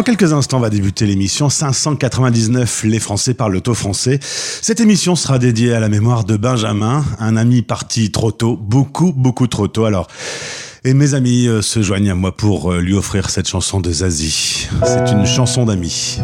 Dans quelques instants va débuter l'émission 599 Les Français parlent le taux français. Cette émission sera dédiée à la mémoire de Benjamin, un ami parti trop tôt, beaucoup beaucoup trop tôt. Alors et mes amis euh, se joignent à moi pour euh, lui offrir cette chanson de Zazie. C'est une chanson d'amis.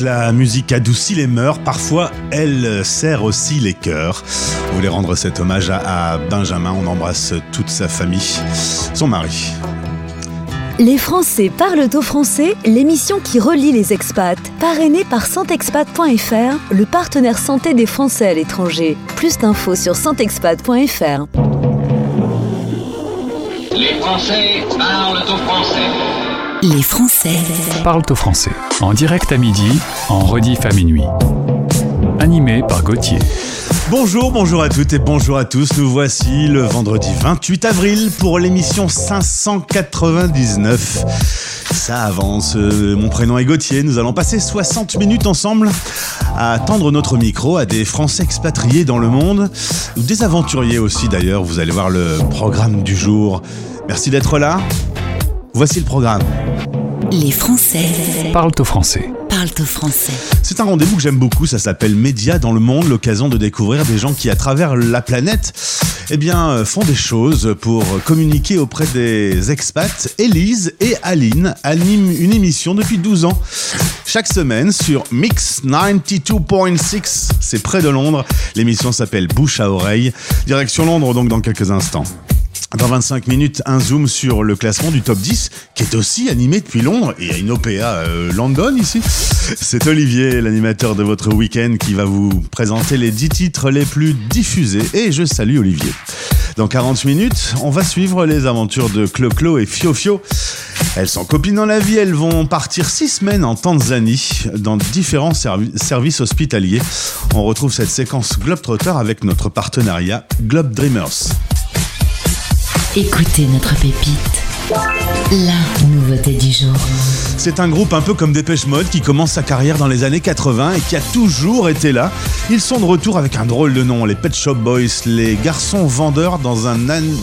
La musique adoucit les mœurs, parfois elle sert aussi les cœurs. On voulait rendre cet hommage à, Benjamin, on embrasse toute sa famille, son mari. Les Français parlent au français, l'émission qui relie les expats, parrainée par santexpat.fr, le partenaire santé des Français à l'étranger. Plus d'infos sur santexpat.fr. Les Français parlent au français. Les Français parlent au français. En direct à midi, en rediff à minuit. animé par Gauthier. Bonjour, bonjour à toutes et bonjour à tous. Nous voici le vendredi 28 avril pour l'émission 599. Ça avance. Euh, mon prénom est Gauthier. Nous allons passer 60 minutes ensemble à tendre notre micro à des Français expatriés dans le monde, ou des aventuriers aussi d'ailleurs. Vous allez voir le programme du jour. Merci d'être là. Voici le programme. Les Français Parle au français. parlent au français. C'est un rendez-vous que j'aime beaucoup, ça s'appelle Média dans le monde, l'occasion de découvrir des gens qui à travers la planète eh bien, euh, font des choses pour communiquer auprès des expats. Élise et Aline animent une émission depuis 12 ans. Chaque semaine sur Mix 92.6, c'est près de Londres. L'émission s'appelle Bouche à oreille. Direction Londres donc dans quelques instants. Dans 25 minutes, un zoom sur le classement du top 10, qui est aussi animé depuis Londres, et a une OPA euh, London ici. C'est Olivier, l'animateur de votre week-end, qui va vous présenter les 10 titres les plus diffusés, et je salue Olivier. Dans 40 minutes, on va suivre les aventures de Clo-Clo et Fio-Fio. Elles sont copines dans la vie, elles vont partir 6 semaines en Tanzanie, dans différents servi- services hospitaliers. On retrouve cette séquence Globetrotter avec notre partenariat Globe Dreamers. Écoutez notre pépite. La nouveauté du jour. C'est un groupe un peu comme Dépêche Mode qui commence sa carrière dans les années 80 et qui a toujours été là. Ils sont de retour avec un drôle de nom, les Pet Shop Boys, les garçons vendeurs dans un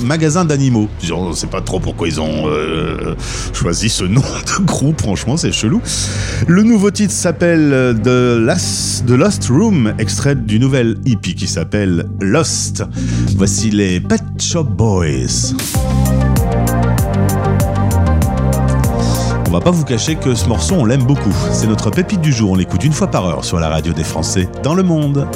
magasin d'animaux. On ne sait pas trop pourquoi ils ont euh, choisi ce nom de groupe, franchement c'est chelou. Le nouveau titre s'appelle euh, The, Last- The Lost Room, extrait du nouvel hippie qui s'appelle Lost. Voici les Pet Shop Boys. Va pas vous cacher que ce morceau, on l'aime beaucoup. C'est notre pépite du jour, on l'écoute une fois par heure sur la radio des Français dans le monde.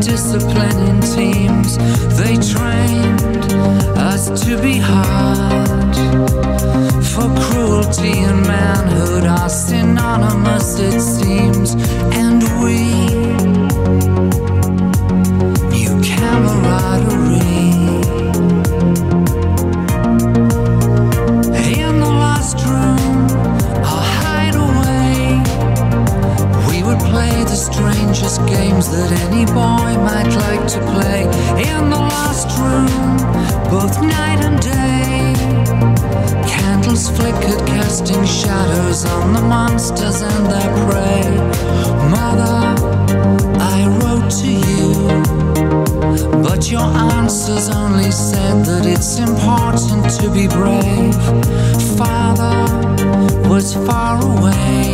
discipline in teams. They trained us to be hard. For cruelty and manhood are synonymous, it seems. And we knew camaraderie. In the last room, our hideaway, we would play the strangest games that any boy might like to play. In the last room, both night and day, candles flickered, casting shadows on the monsters and their prey. Mother, I wrote to you. But your answers only said that it's important to be brave. Father was far away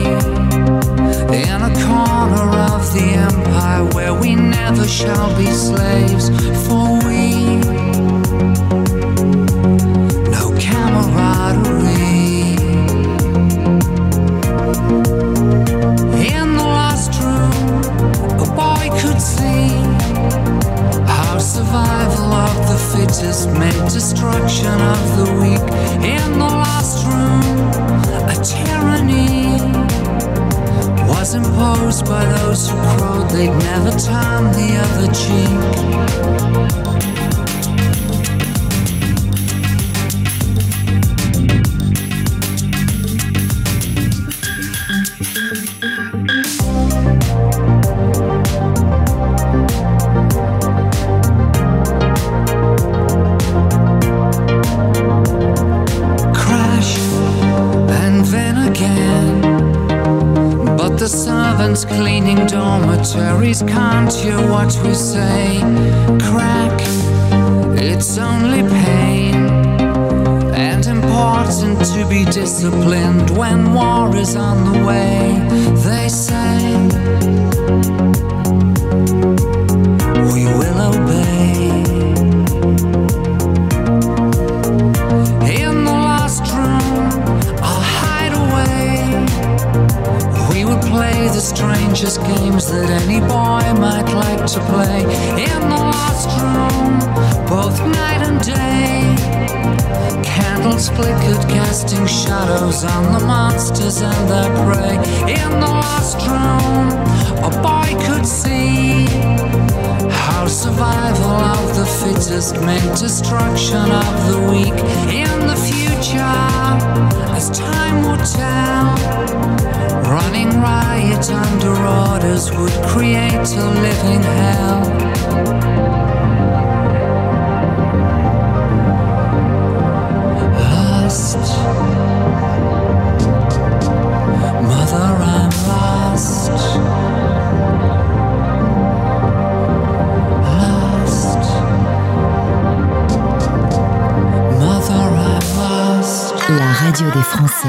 in a corner of the empire where we never shall be slaves, for we was imposed by those who crowed they'd never turn the other cheek. Fittest meant destruction of the weak in the future, as time will tell. Running riot under orders would create a living hell. Des Français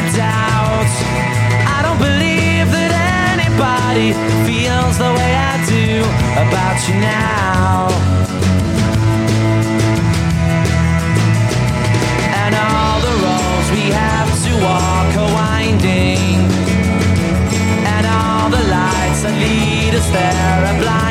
doubt. I don't believe that anybody feels the way I do about you now. And all the roads we have to walk are winding. And all the lights that lead us there are blinding.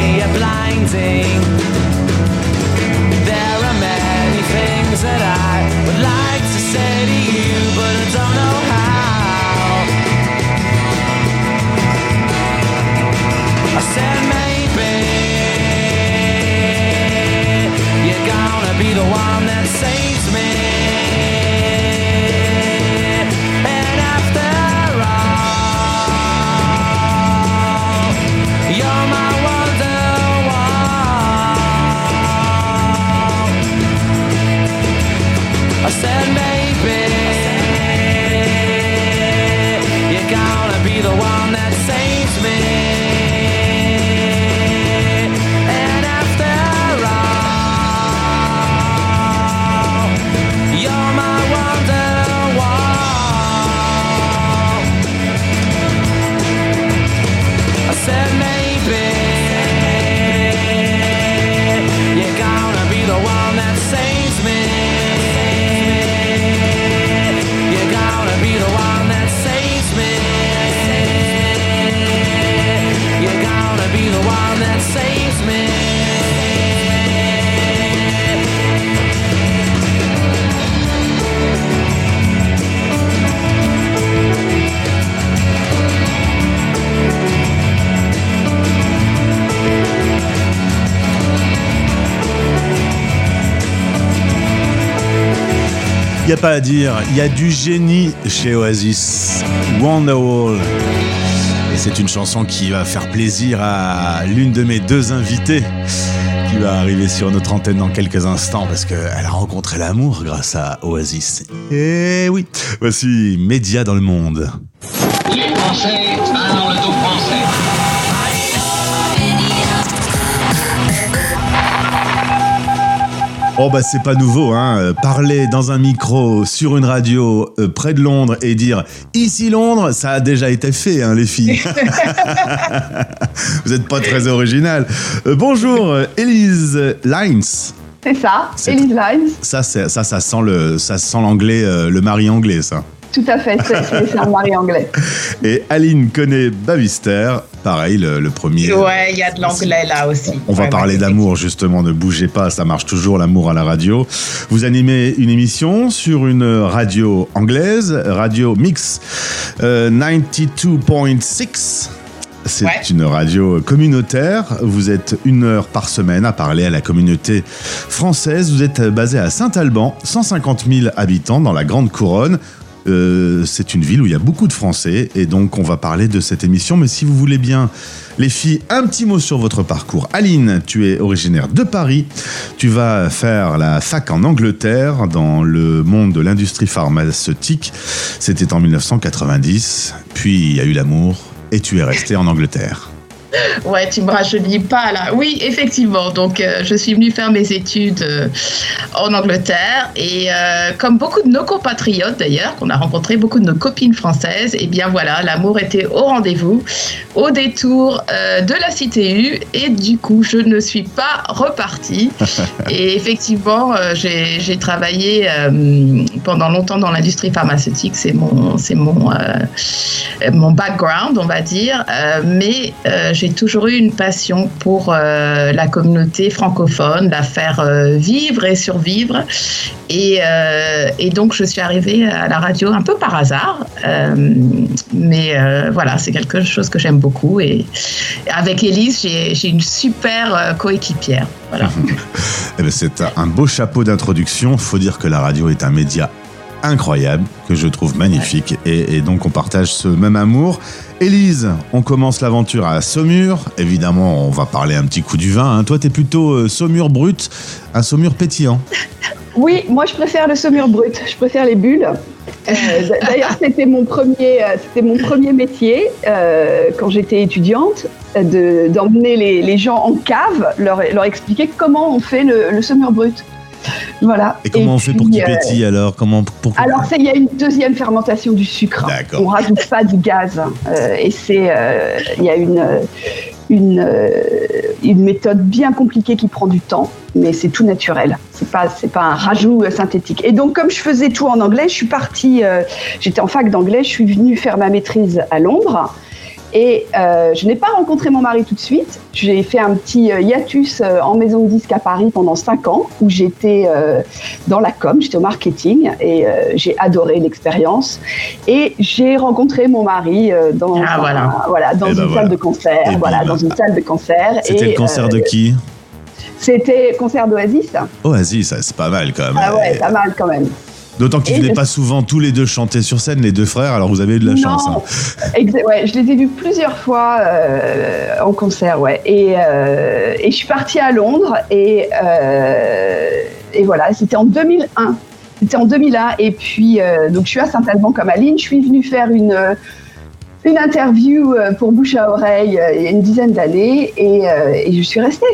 are blinding. There are many things that I would like to say to you, but I don't know Il n'y a pas à dire, il y a du génie chez Oasis. Wonderwall. Et c'est une chanson qui va faire plaisir à l'une de mes deux invitées qui va arriver sur notre antenne dans quelques instants parce qu'elle a rencontré l'amour grâce à Oasis. Et oui, voici Média dans le monde. Les Français au français. Oh bah c'est pas nouveau, hein. euh, Parler dans un micro sur une radio euh, près de Londres et dire ici Londres, ça a déjà été fait, hein, les filles. Vous êtes pas très original. Euh, bonjour, Elise Lines. C'est ça, C'est- Elise Lines. Ça, ça, ça sent le, ça sent l'anglais, euh, le mari anglais, ça. Tout à fait, c'est- c'est c'est un mari anglais. Et Aline connaît Bavister, pareil, le, le premier. Ouais, il y a de l'anglais là aussi. On va Ouais, parler d'amour justement, ne bougez pas, ça marche toujours l'amour à la radio. Vous animez une émission sur une radio anglaise, Radio Mix euh, 92.6. C'est Ouais. une radio communautaire. Vous êtes une heure par semaine à parler à la communauté française. Vous êtes basé à Saint-Alban, 150 000 habitants dans la Grande Couronne. Euh, c'est une ville où il y a beaucoup de Français et donc on va parler de cette émission. Mais si vous voulez bien, les filles, un petit mot sur votre parcours. Aline, tu es originaire de Paris. Tu vas faire la fac en Angleterre dans le monde de l'industrie pharmaceutique. C'était en 1990. Puis il y a eu l'amour et tu es resté en Angleterre. Ouais, tu me rajeunis pas là. Oui, effectivement. Donc, euh, je suis venue faire mes études euh, en Angleterre et euh, comme beaucoup de nos compatriotes d'ailleurs, qu'on a rencontré beaucoup de nos copines françaises, et bien voilà, l'amour était au rendez-vous, au détour de la CTU et du coup, je ne suis pas repartie. et effectivement, j'ai travaillé pendant longtemps dans l'industrie pharmaceutique. C'est mon, c'est mon, mon background, on va dire. Mais euh, j'ai toujours eu une passion pour euh, la communauté francophone, la faire euh, vivre et survivre. Et, euh, et donc, je suis arrivée à la radio un peu par hasard. Mais voilà, c'est quelque chose que j'aime beaucoup. Et avec Élise, j'ai une super coéquipière. Voilà. Eh ben, c'est un beau chapeau d'introduction. Faut dire que la radio est un média incroyable que je trouve magnifique et, et donc on partage ce même amour. Élise, on commence l'aventure à Saumur. Évidemment, on va parler un petit coup du vin. hein. Toi, t'es plutôt euh, Saumur brut, un Saumur pétillant. Oui, moi je préfère le saumur brut, je préfère les bulles. Euh, D'ailleurs, c'était mon premier, euh, c'était mon premier métier euh, quand j'étais étudiante, euh, de- d'emmener les, les gens en cave, leur, leur expliquer comment on fait le, le saumur brut. Voilà. Et comment on fait pour qu'il euh, pétille alors? Comment pour Alors, c'est- il y a une deuxième fermentation du sucre. On rajoute pas du gaz. Euh, et c'est, euh, il y a une, euh, une, euh, une méthode bien compliquée qui prend du temps, mais c'est tout naturel. C'est pas, c'est pas un rajout euh, synthétique. Et donc, comme je faisais tout en anglais, je suis partie, euh, j'étais en fac d'anglais, je suis venue faire ma maîtrise à Londres. Et euh, je n'ai pas rencontré mon mari tout de suite. J'ai fait un petit euh, hiatus euh, en maison de disque à Paris pendant cinq ans, où j'étais euh, dans la com, j'étais au marketing, et euh, j'ai adoré l'expérience. Et j'ai rencontré mon mari euh, dans, Ah, un- voilà. voilà, dans Eh une ben salle voilà. de concert. Et voilà, bim. dans une salle de concert. C'était le concert euh, de qui? C'était concert d'Oasis. Oasis, c'est pas mal quand même. Ah ouais, pas mal quand même. D'autant qu'ils Et venaient je- pas souvent tous les deux chanter sur scène, les deux frères, alors vous avez eu de la Non. chance. hein. Ouais, je les ai vus plusieurs fois euh, en concert, ouais. Et, euh, et je suis partie à Londres et, euh, et voilà, c'était en 2001. C'était en 2001 et puis donc je suis à Saint-Alban comme Aline. Je suis venue faire une une interview pour Bouche à oreille il y a une dizaine d'années et, et je suis restée.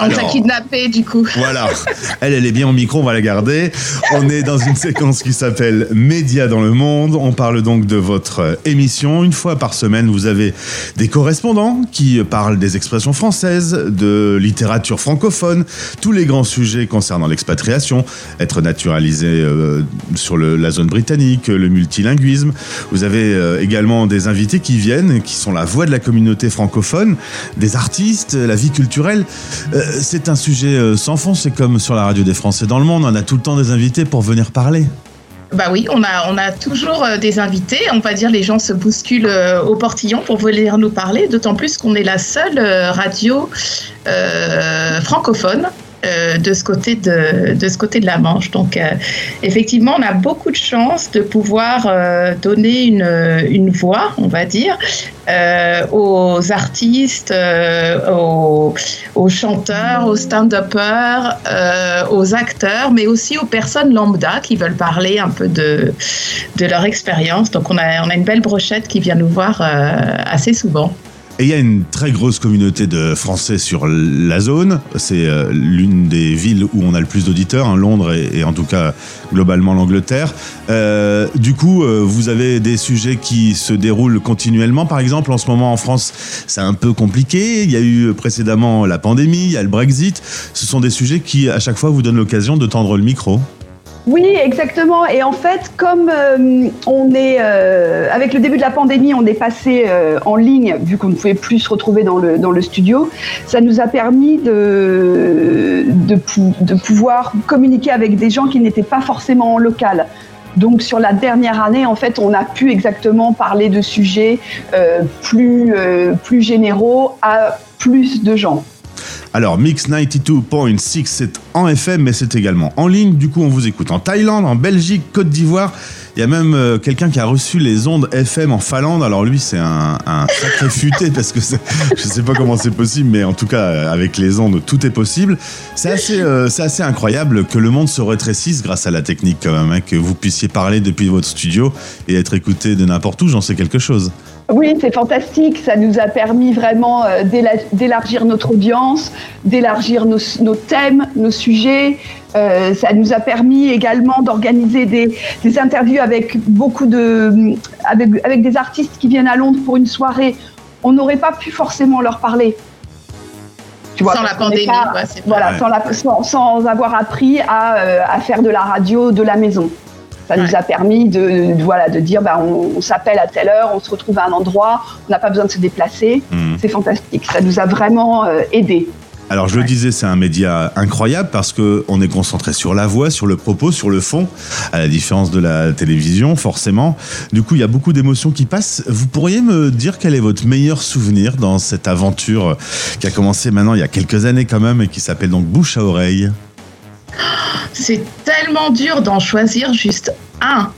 On t'a kidnappé du coup. Voilà. Elle, elle est bien au micro, on va la garder. On est dans une séquence qui s'appelle Média dans le monde. On parle donc de votre émission. Une fois par semaine, vous avez des correspondants qui parlent des expressions françaises, de littérature francophone, tous les grands sujets concernant l'expatriation, être naturalisé euh, sur le- la zone britannique, le multilinguisme. Vous avez euh, également des invités qui viennent, qui sont la voix de la communauté francophone, des artistes, la vie culturelle. Euh, c'est un sujet euh, sans fond, c'est comme sur la radio des Français dans le monde, on a tout le temps des invités pour venir parler. Bah oui, on a, on a toujours euh, des invités. On va dire les gens se bousculent euh, au portillon pour venir nous parler, d'autant plus qu'on est la seule euh, radio euh, francophone euh, de ce côté de, de ce côté de la Manche. Donc euh, effectivement, on a beaucoup de chance de pouvoir euh, donner une, une voix, on va dire, aux artistes, aux, aux chanteurs, aux stand-uppers, aux acteurs, mais aussi aux personnes lambda qui veulent parler un peu de, de leur expérience. Donc on a, on a une belle brochette qui vient nous voir assez souvent. Et il y a une très grosse communauté de Français sur la zone. C'est euh, l'une des villes où on a le plus d'auditeurs, hein, Londres et, en tout cas globalement l'Angleterre. Euh, du coup, euh, vous avez des sujets qui se déroulent continuellement. Par exemple, en ce moment en France, c'est un peu compliqué. Il y a eu précédemment la pandémie, il y a le Brexit. Ce sont des sujets qui, à chaque fois, vous donnent l'occasion de tendre le micro. Oui, exactement. Et en fait, comme euh, on est euh, avec le début de la pandémie, on est passé euh, en ligne vu qu'on ne pouvait plus se retrouver dans le studio. Ça nous a permis de de, pou- de pouvoir communiquer avec des gens qui n'étaient pas forcément en local. Donc sur la dernière année, en fait, on a pu exactement parler de sujets plus généraux à plus de gens. Alors, Mix 92.6, c'est en FM, mais c'est également en ligne. Du coup, on vous écoute en Thaïlande, en Belgique, Côte d'Ivoire. Il y a même euh, quelqu'un qui a reçu les ondes FM en Finlande. Alors lui, c'est un, un sacré futé parce que je sais pas comment c'est possible, mais en tout cas, euh, avec les ondes, tout est possible. C'est assez, euh, c'est assez incroyable que le monde se rétrécisse grâce à la technique quand même, hein, que vous puissiez parler depuis votre studio et être écouté de n'importe où. J'en sais quelque chose. Oui, c'est fantastique. Ça nous a permis vraiment euh, d'éla- d'élargir notre audience, d'élargir nos, nos thèmes, nos sujets. Euh, ça nous a permis également d'organiser des, des interviews avec beaucoup de, avec, avec des artistes qui viennent à Londres pour une soirée. On n'aurait pas pu forcément leur parler. Tu Sans la pandémie, pas- ouais, c'est voilà, sans, la- sans- sans avoir appris à, euh, à faire de la radio de la maison. Ça nous a permis de, de- voilà, de dire bah, on, on s'appelle à telle heure, on se retrouve à un endroit, on n'a pas besoin de se déplacer. Hmm. C'est fantastique. Ça nous a vraiment euh, aidés. Alors je le disais, c'est un média incroyable parce que on est concentré sur la voix, sur le propos, sur le fond, à la différence de la télévision, forcément. Du coup, il y a beaucoup d'émotions qui passent. Vous pourriez me dire quel est votre meilleur souvenir dans cette aventure qui a commencé maintenant il y a quelques années quand même et qui s'appelle donc Bouche à oreille? C'est tellement dur d'en choisir juste un.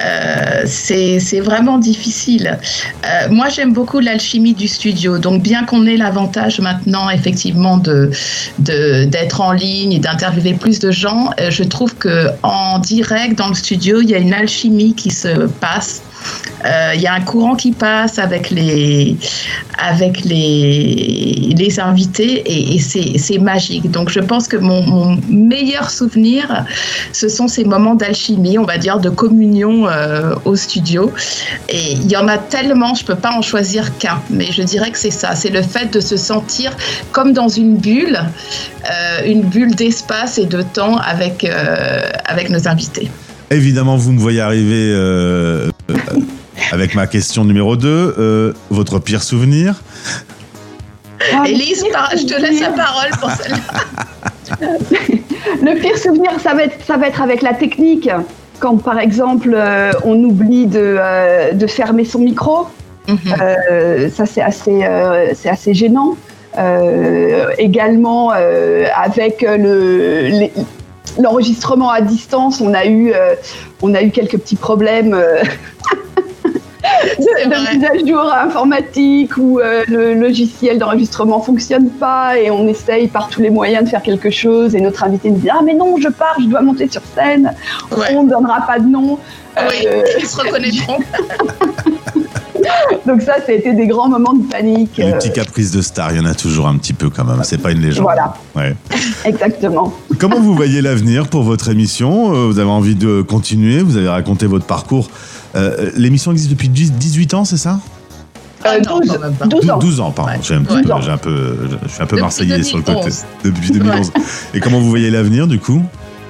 Euh, c'est vraiment difficile. Euh, moi, j'aime beaucoup l'alchimie du studio. Donc, bien qu'on ait l'avantage maintenant, effectivement, de de- d'être en ligne et d'interviewer plus de gens, euh, je trouve que en direct dans le studio, il y a une alchimie qui se passe. Euh, Il y a un courant qui passe avec les avec les les invités et, et c'est magique. Donc, je pense que mon, meilleur souvenir, ce sont ces moments d'alchimie, on va dire, de communion euh, au studio. Et il y en a tellement, je peux pas en choisir qu'un, mais je dirais que c'est ça, c'est le fait de se sentir comme dans une bulle, euh, une bulle d'espace et de temps avec, euh, avec nos invités. Évidemment, vous me voyez arriver euh, euh, avec ma question numéro 2. votre pire souvenir Ah, le Élise, pire par- je te laisse la souvenir- parole pour celle-là. Le pire souvenir, ça va être, ça va être avec la technique. Quand, par exemple, euh, on oublie de, euh, de fermer son micro, Mhm. Euh, ça c'est assez, euh, c'est assez gênant. Euh, également euh, avec le, les- l'enregistrement à distance, on a eu, euh, on a eu quelques petits problèmes. euh, de, mise à jour informatique où euh, le logiciel d'enregistrement fonctionne pas et on essaye par tous les moyens de faire quelque chose et notre invité nous dit ah mais non je pars je dois monter sur scène Ouais. on ne donnera pas de nom Oui, Euh, ils se reconnaîtront. donc ça ça a été des grands moments de panique Les euh, petits caprices de star, il y en a toujours un petit peu quand même. C'est pas une légende. Voilà. Ouais. exactement Comment vous voyez l'avenir pour votre émission? Euh, Vous avez envie de continuer? Vous avez raconté votre parcours. Euh, L'émission existe depuis 10 18 ans, c'est ça? Ah Euh, non, 12, quand même pas. 12 ans 12 ans, pardon. Ouais. J'ai un, Ouais. un peu, je suis un peu Depuis marseillais sur le côté. 2011. Depuis 2011. Et comment vous voyez l'avenir du coup?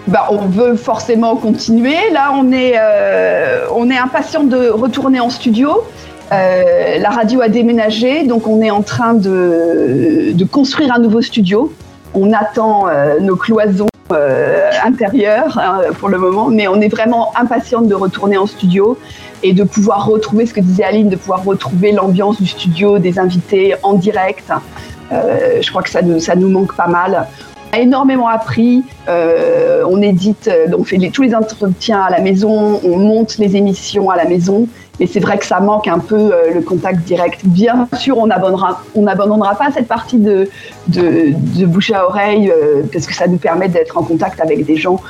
Bah, on veut forcément continuer. Là, on est, euh, on est impatient de retourner en studio. Euh, la radio a déménagé, donc on est en train de, construire un nouveau studio. On attend euh, nos cloisons euh, intérieures hein, pour le moment, mais on est vraiment impatiente de retourner en studio et de pouvoir retrouver ce que disait Aline, de pouvoir retrouver l'ambiance du studio, des invités en direct. Je crois que ça nous, ça nous manque pas mal. a énormément appris. On édite, on fait tous les entretiens à la maison, on monte les émissions à la maison. Mais c'est vrai que ça manque un peu euh, le contact direct. Bien sûr, on n'abandonnera on n'abandonnera pas cette partie de, de, bouche à oreille euh, parce que ça nous permet d'être en contact avec des gens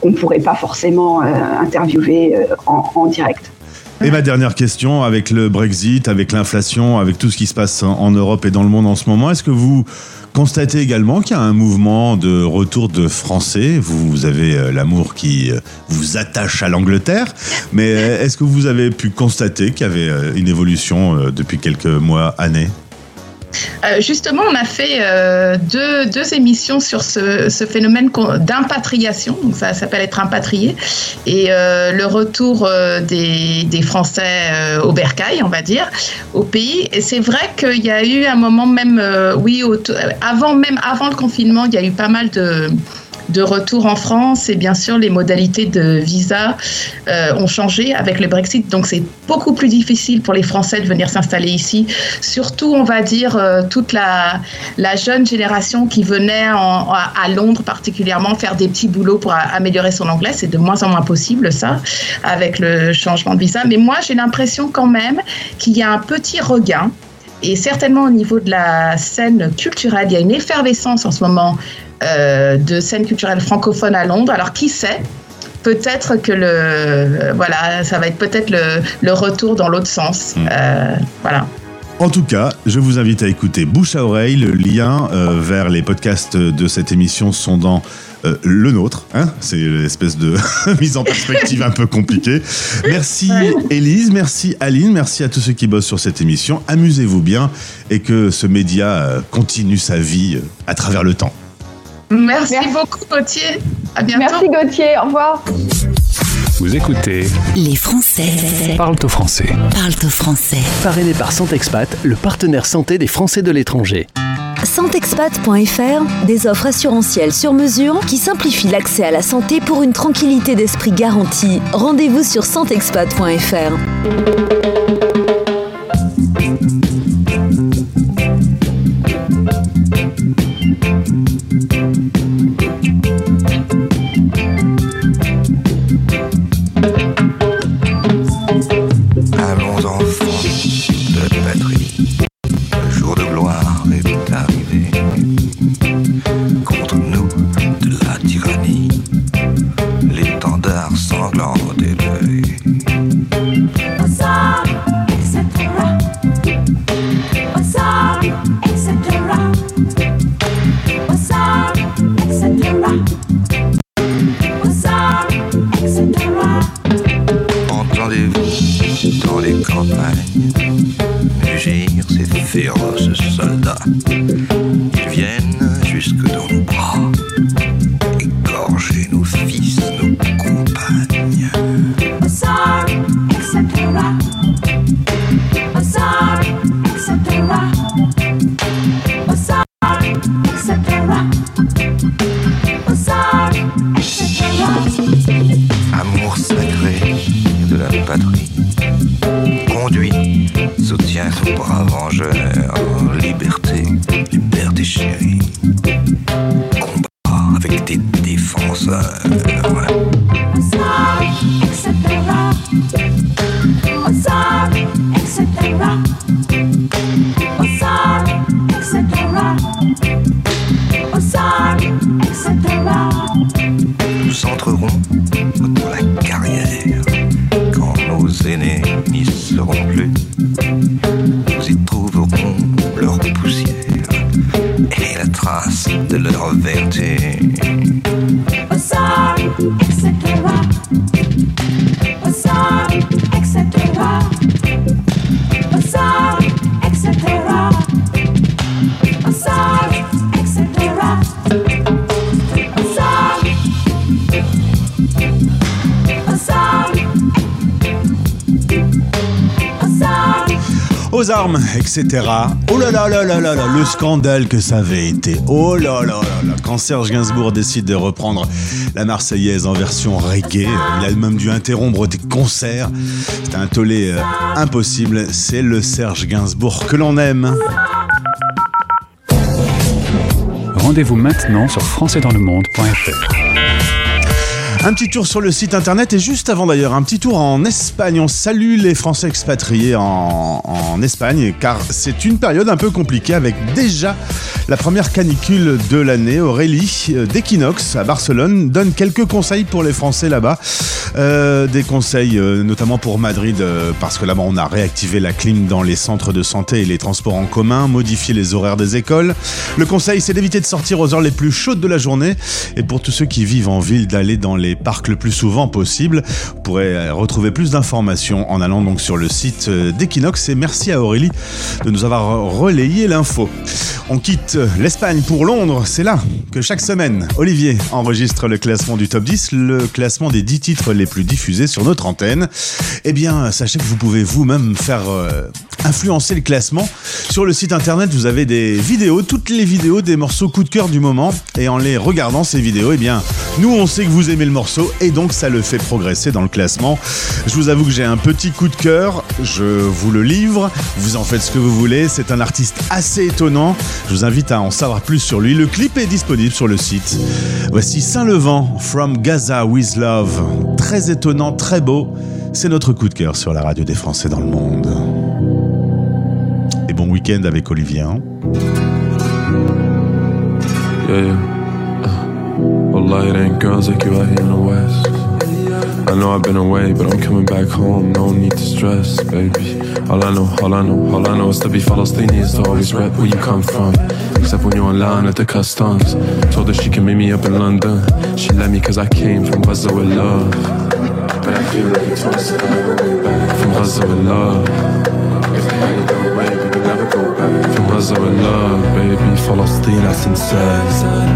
qu'on ne pourrait pas forcément euh, interviewer en direct. Et ma dernière question, avec le Brexit, avec l'inflation, avec tout ce qui se passe en Europe et dans le monde en ce moment, est-ce que vous constatez également qu'il y a un mouvement de retour de Français? Vous avez euh, l'amour qui euh, vous attache à l'Angleterre, mais euh, est-ce que vous avez pu constater qu'il y avait une évolution depuis quelques mois, années? Euh, justement, on a fait euh, deux, deux émissions sur ce, ce phénomène d'impatriation, ça s'appelle être impatrié, et euh, le retour des, des Français au bercail, on va dire, au pays. Et c'est vrai qu'il y a eu un moment même, oui, avant même avant le confinement, il y a eu pas mal de de retour en France. Et bien sûr les modalités de visa euh, ont changé avec le Brexit. Donc c'est beaucoup plus difficile pour les Français de venir s'installer ici. Surtout on va dire euh, toute la, jeune génération qui venait en- à, Londres particulièrement faire des petits boulots pour améliorer son anglais. C'est de moins en moins possible ça avec le changement de visa. Mais moi j'ai l'impression quand même qu'il y a un petit regain. Et certainement au niveau de la scène culturelle, il y a une effervescence en ce moment euh, de scène culturelle francophone à Londres. Alors qui sait? Peut-être que le voilà, ça va être peut-être le, le retour dans l'autre sens. Euh, voilà. En tout cas, je vous invite à écouter Bouche à oreille. Le lien euh, vers les podcasts de cette émission sont dans euh, le nôtre. Hein C'est l'espèce de mise en perspective un peu compliquée. Merci Élise, merci Aline, merci à tous ceux qui bossent sur cette émission. Amusez-vous bien et que ce média continue sa vie à travers le temps. Merci, Merci. beaucoup Gauthier. À bientôt. Merci Gauthier, au revoir. Vous écoutez Les Français Parle au français. parlent au français. Parrainé par Santexpat, le partenaire santé des Français de l'étranger. Santexpat.fr, des offres assurantielles sur mesure qui simplifient l'accès à la santé pour une tranquillité d'esprit garantie. Rendez-vous sur santexpat.fr. ces féroces Armes, etc. Oh là là là là là là, le scandale que ça avait été. Oh là là là là, quand Serge Gainsbourg décide de reprendre la Marseillaise en version reggae, il a même dû interrompre des concerts. C'était un tollé euh, impossible. C'est le Serge Gainsbourg que l'on aime. Rendez-vous maintenant sur françaisdanslemonde.fr. Un petit tour sur le site internet et juste avant d'ailleurs, un petit tour en Espagne. On salue les Français expatriés en, Espagne car c'est une période un peu compliquée avec déjà la première canicule de l'année. Aurélie euh, d'Equinox à Barcelone donne quelques conseils pour les Français là-bas. Euh, des conseils euh, notamment pour Madrid parce que là-bas on a réactivé la clim dans les centres de santé et les transports en commun, modifié les horaires des écoles. Le conseil c'est d'éviter de sortir aux heures les plus chaudes de la journée et pour tous ceux qui vivent en ville d'aller dans les parcs le plus souvent possible. Vous pourrez euh, retrouver plus d'informations en allant donc sur le site euh, d'Equinox et merci à Aurélie de nous avoir relayé l'info. On quitte euh, l'Espagne pour Londres, c'est là que chaque semaine Olivier enregistre le classement du top 10, le classement des 10 titres les plus diffusés sur notre antenne. Eh bien, sachez que vous pouvez vous-même faire influencer le classement. Sur le site internet, vous avez des vidéos, toutes les vidéos des morceaux coup de cœur du moment et en les regardant ces vidéos, eh bien, nous on sait que vous aimez le morceau et donc ça le fait progresser dans le classement. Je vous avoue que j'ai un petit coup de cœur, je vous le livre, vous en faites ce que vous voulez, c'est un artiste assez étonnant. Je vous invite à en savoir plus sur lui. Le clip est disponible sur le site. Voici Saint-Levant, From Gaza with Love. Très étonnant, très beau. C'est notre coup de cœur sur la radio des Français dans le monde. Et bon week-end avec Olivier. hein. It ain't girls like you out here in the West. I know I've been away, but I'm coming back home. No need to stress, baby. All I know, all I know, all I know is to be Palestinian is to always rep where you come from. Except when you're in line at the customs. Told her she can meet me up in London. She let me cause I came from Gaza with love. But I feel like it's From Gaza with love. would never go back. From Gaza with love, baby. فلسطين أحسن سال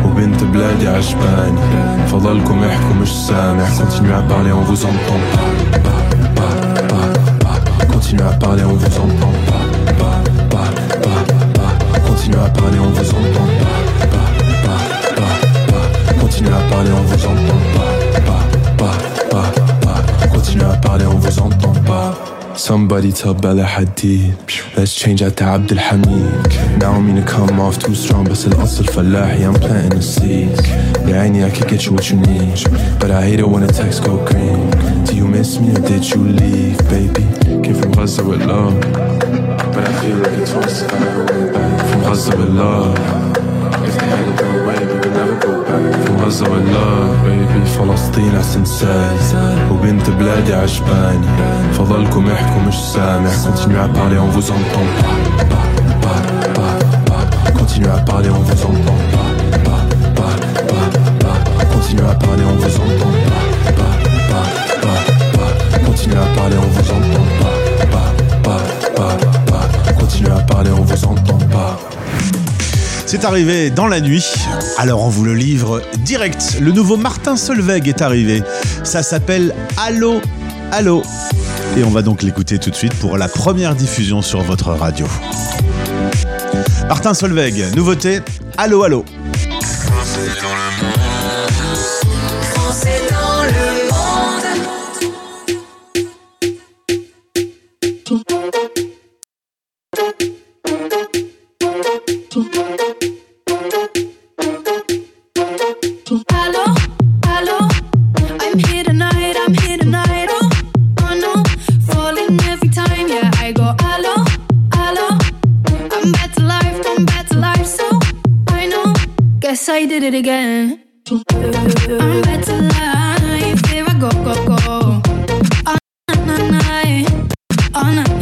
وبنت بلادي عجباني فضلكم احكوا مش سامع Continuez à parler, on vous entend pas Pas, pas, pas, pas. Continuez à parler, on vous entend pas Pas, pas, pas, pas. Continuez à parler, on vous entend pas Pas, pas, pas, pas. Continuez à parler, on vous entend pas Pas, pas, pas, pas. Continuez à parler, on vous entend pas Somebody tell Bella Hadid Let's change out to Abdul Hamid Now I mean to come off too strong بس الأصل فلاحي I'm planting the seeds يا عيني I could get you what you need But I hate it when the text go green Do you miss me or did you leave, baby? Came from Gaza with love But I feel like it's once if I ever went back From Gaza with love If they had it back From Gaza with love, baby فلسطين أحسن سال وبنت بلادي عجباني فضلكم احكوا مش سامع Continuez à parler, on vous entend pas Pas, pas, pas, pas. Continuez à parler, on vous entend pas Pas, pas, pas, pas. Continuez à parler, on vous entend pas Pas, pas, pas, pas. Continuez à parler, on vous entend pas Pas, pas, pas, pas. Continuez à parler, on vous entend pas c'est arrivé dans la nuit, alors on vous le livre direct. Le nouveau Martin Solveig est arrivé. Ça s'appelle Allô, Allô. Et on va donc l'écouter tout de suite pour la première diffusion sur votre radio. Martin Solveig, nouveauté, Allô, Allô. Back to life, I'm back to life, so I know. Guess I did it again. I'm back to life, here I go, go, go. All night, all night.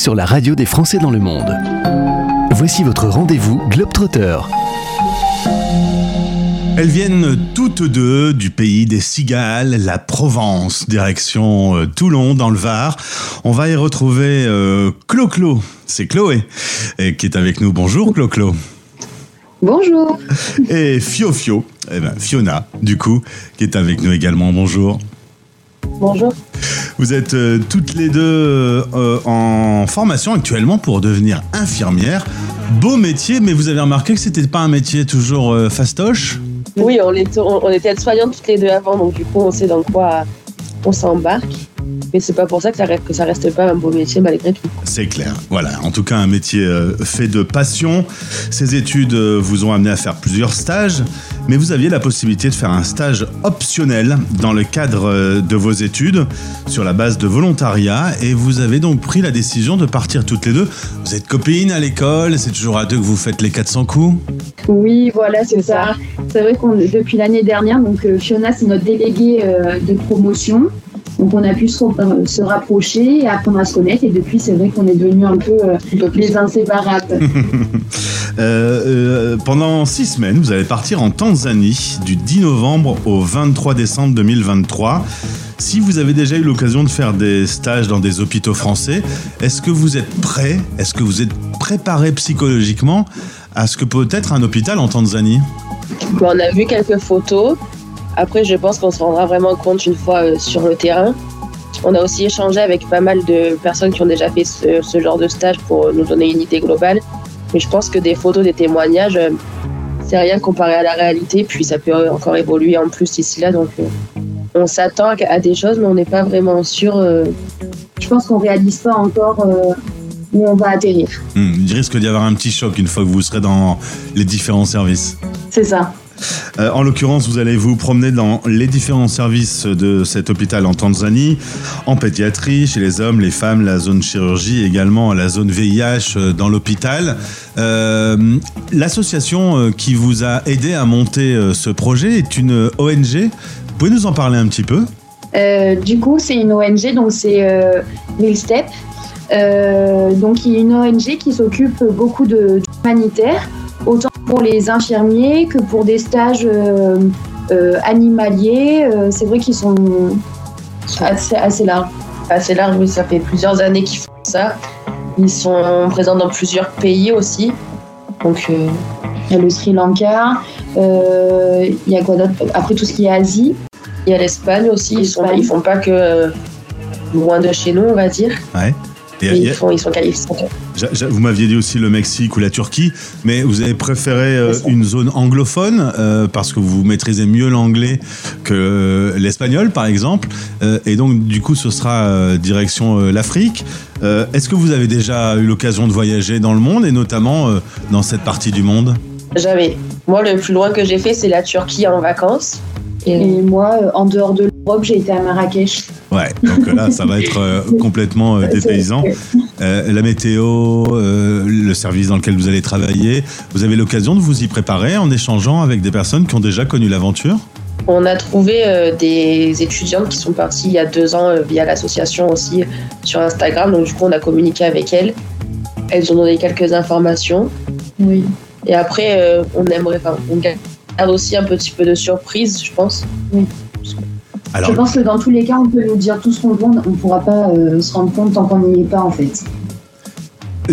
Sur la radio des Français dans le monde. Voici votre rendez-vous Globetrotter. Elles viennent toutes deux du pays des cigales, la Provence, direction euh, Toulon dans le Var. On va y retrouver euh, Clo-Clo, c'est Chloé, et qui est avec nous. Bonjour Clo-Clo. Bonjour. Et Fio-Fio, eh ben, Fiona, du coup, qui est avec nous également. Bonjour. Bonjour. Vous êtes euh, toutes les deux euh, en formation actuellement pour devenir infirmière. Beau métier, mais vous avez remarqué que c'était pas un métier toujours euh, fastoche? Oui, on, était- on- était aides-soignantes toutes les deux avant, donc du coup, on sait dans quoi on s'embarque. Mais c'est pas pour ça que ça, reste, que ça reste pas un beau métier malgré tout. C'est clair. Voilà, en tout cas un métier euh, fait de passion. Ces études euh, vous ont amené à faire plusieurs stages, mais vous aviez la possibilité de faire un stage optionnel dans le cadre euh, de vos études sur la base de volontariat et vous avez donc pris la décision de partir toutes les deux. Vous êtes copines à l'école, c'est toujours à deux que vous faites les 400 coups Oui, voilà, c'est ça. C'est vrai qu'on depuis l'année dernière, donc Fiona, c'est notre déléguée de promotion. Donc on a pu se, euh, se rapprocher et apprendre à se connaître. Et depuis, c'est vrai qu'on est devenus un peu euh, les inséparables. Euh, euh, pendant six semaines, vous allez partir en Tanzanie du 10 novembre au 23 décembre 2023. Si vous avez déjà eu l'occasion de faire des stages dans des hôpitaux français, est-ce que vous êtes prêt Est-ce que vous êtes préparé psychologiquement à ce que peut être un hôpital en Tanzanie? Bon, on a vu quelques photos. Après, je pense qu'on se rendra vraiment compte une fois euh, sur le terrain. On a aussi échangé avec pas mal de personnes qui ont déjà fait ce, ce genre de stage pour nous donner une idée globale. Mais je pense que des photos, des témoignages, euh, c'est rien comparé à la réalité. Puis ça peut encore évoluer en plus ici là. Donc euh, on s'attend à, des choses, mais on n'est pas vraiment sûr. euh, Je pense qu'on réalise pas encore euh, où on va atterrir. Hmm, Il risque d'y avoir un petit choc une fois que vous serez dans les différents services. C'est ça. Euh, en l'occurrence, vous allez vous promener dans les différents services de cet hôpital en Tanzanie, en pédiatrie, chez les hommes, les femmes, la zone chirurgie, également la zone VIH euh, dans l'hôpital. Euh, L'association qui vous a aidé à monter ce projet est une ONG. Vous pouvez nous en parler un petit peu? Du coup, c'est une ONG, donc c'est euh, Millstep. Donc, il y a une ONG qui s'occupe beaucoup de d'humanitaire, autant pour les infirmiers que pour des stages euh, euh, animaliers. Euh, c'est vrai qu'ils sont assez, assez larges. assez large, oui, ça fait plusieurs années qu'ils font ça. Ils sont présents dans plusieurs pays aussi. Donc, euh, Il y a le Sri Lanka, euh, il y a quoi d'autre? Après tout ce qui est Asie. il y a l'Espagne aussi. Ils, sont, ils font pas que euh, loin de chez nous, on va dire. Ouais. Et, y ils, a- font, ils, sont, ils sont- Vous m'aviez dit aussi le Mexique ou la Turquie, mais vous avez préféré euh, une zone anglophone euh, parce que vous maîtrisez mieux l'anglais que euh, l'espagnol, par exemple, et donc du coup ce sera direction l'Afrique. Est-ce que vous avez déjà eu l'occasion de voyager dans le monde et notamment dans cette partie du monde? Jamais. Moi, le plus loin que j'ai fait, c'est la Turquie en vacances. Et, moi, euh, en dehors de l'Europe, j'ai été à Marrakech. Ouais, donc là ça va être euh, complètement euh, dépaysant. Euh, la météo, euh, le service dans lequel vous allez travailler, vous avez l'occasion de vous y préparer en échangeant avec des personnes qui ont déjà connu l'aventure? On a trouvé des étudiantes qui sont parties il y a deux ans via l'association aussi sur Instagram. Donc du coup, on a communiqué avec elles. Elles ont donné quelques informations. Oui. Et après, on aimerait, enfin, on garde aussi un petit peu de surprise, je pense. Oui. Alors, Je pense que dans tous les cas, on peut nous dire tout ce qu'on veut, on ne pourra pas euh, se rendre compte tant qu'on n'y est pas en fait.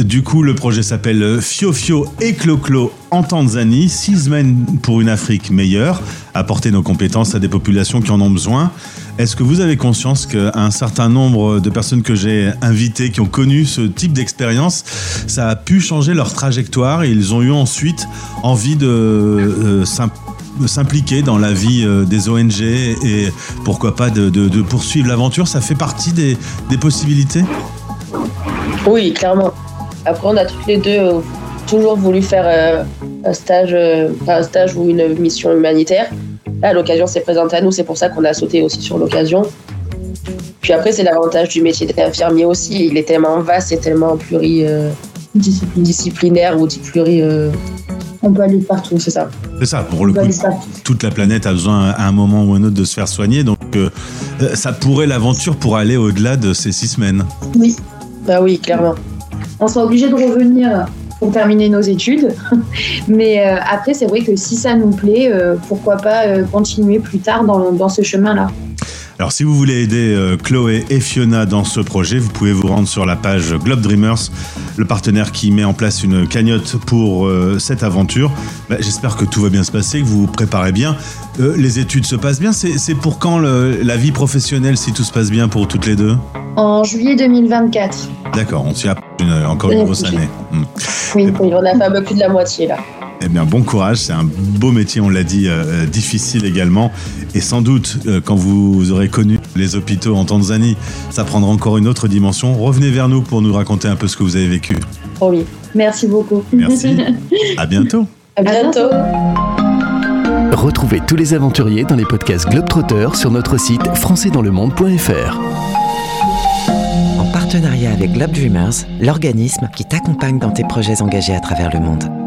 Du coup, le projet s'appelle Fio Fio et Clo-Clo en Tanzanie, six semaines pour une Afrique meilleure, apporter nos compétences à des populations qui en ont besoin. Est-ce que vous avez conscience qu'un certain nombre de personnes que j'ai invitées, qui ont connu ce type d'expérience, ça a pu changer leur trajectoire et ils ont eu ensuite envie de euh, s'impliquer dans la vie euh, des ONG et pourquoi pas de, poursuivre l'aventure? Ça fait partie des possibilités? Oui, clairement. Après, on a toutes les deux euh, toujours voulu faire euh, un stage, euh, un stage ou une mission humanitaire. Là, l'occasion s'est présentée à nous, c'est pour ça qu'on a sauté aussi sur l'occasion. Puis après, c'est l'avantage du métier d'infirmier aussi. Il est tellement vaste et tellement pluridisciplinaire ou dit pluri. euh, On peut aller partout. C'est ça. C'est ça, pour le coup, toute la planète a besoin à un moment ou un autre de se faire soigner, donc euh, ça pourrait l'aventure pour aller au-delà de ces six semaines. Oui. Bah oui, clairement. On sera obligé de revenir pour terminer nos études. Mais euh, après, c'est vrai que si ça nous plaît, euh, pourquoi pas euh, continuer plus tard dans, dans ce chemin-là. Alors si vous voulez aider euh, Chloé et Fiona dans ce projet, vous pouvez vous rendre sur la page Globe Dreamers, le partenaire qui met en place une cagnotte pour euh, cette aventure. Bah, J'espère que tout va bien se passer, que vous vous préparez bien. Euh, les études se passent bien. C'est pour quand le- la vie professionnelle, si tout se passe bien pour toutes les deux? En juillet 2024. D'accord, on s'y une- encore une grosse année. Hmm. Oui, on a fait un peu plus de la moitié là. Eh bien, bon courage. C'est un beau métier, on l'a dit, euh, euh, difficile également. Et sans doute, euh, quand vous aurez connu les hôpitaux en Tanzanie, ça prendra encore une autre dimension. Revenez vers nous pour nous raconter un peu ce que vous avez vécu. Promis. Merci beaucoup. Merci. À bientôt. À bientôt. Retrouvez tous les aventuriers dans les podcasts Globetrotter sur notre site françaisdanslemonde.fr. En partenariat avec Globe Dreamers, l'organisme qui t'accompagne dans tes projets engagés à travers le monde.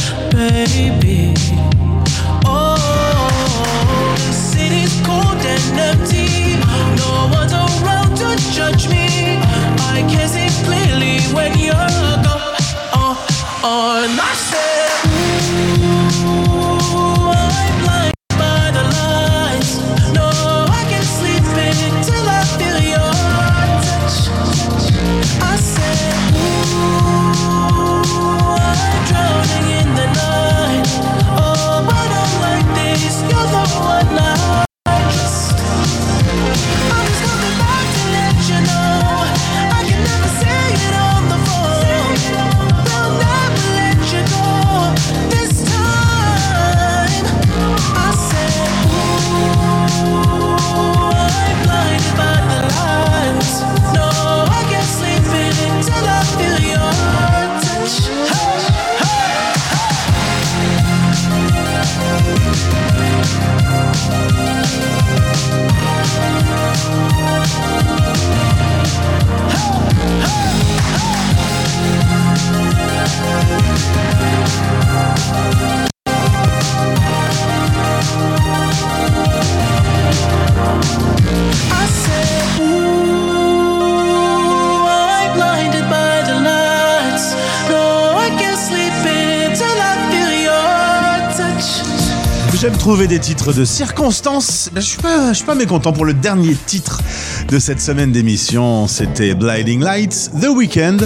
j'aime trouver des titres de circonstances. Ben, je suis pas, suis pas mécontent pour le dernier titre de cette semaine d'émission. C'était Blinding Lights, The Weeknd,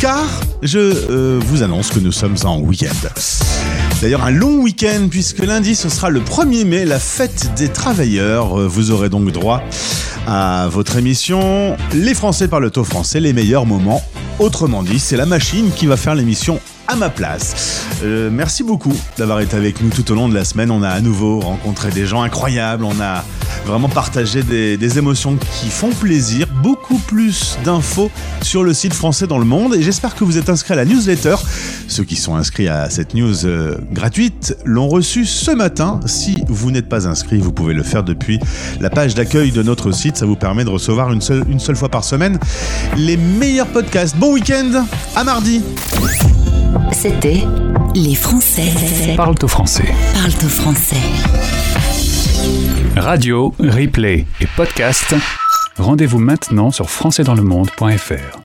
car je euh, vous annonce que nous sommes en week-end. D'ailleurs, un long week-end, puisque lundi, ce sera le 1er mai, la fête des travailleurs. Euh, Vous aurez donc droit à votre émission Les Français parlent au français, les meilleurs moments. Autrement dit, c'est la machine qui va faire l'émission à ma place. Euh, merci beaucoup d'avoir été avec nous tout au long de la semaine. On a à nouveau rencontré des gens incroyables. On a vraiment partagé des, émotions qui font plaisir. Beaucoup plus d'infos sur le site français dans le monde. Et j'espère que vous êtes inscrits à la newsletter. Ceux qui sont inscrits à cette news euh, gratuite l'ont reçue ce matin. Si vous n'êtes pas inscrit, vous pouvez le faire depuis la page d'accueil de notre site. Ça vous permet de recevoir une seule, une seule fois par semaine les meilleurs podcasts. Bon week-end, à mardi. C'était Les Français Parle au français. parlent au français. Radio, replay et podcast. Rendez-vous maintenant sur françaisdanslemonde.fr.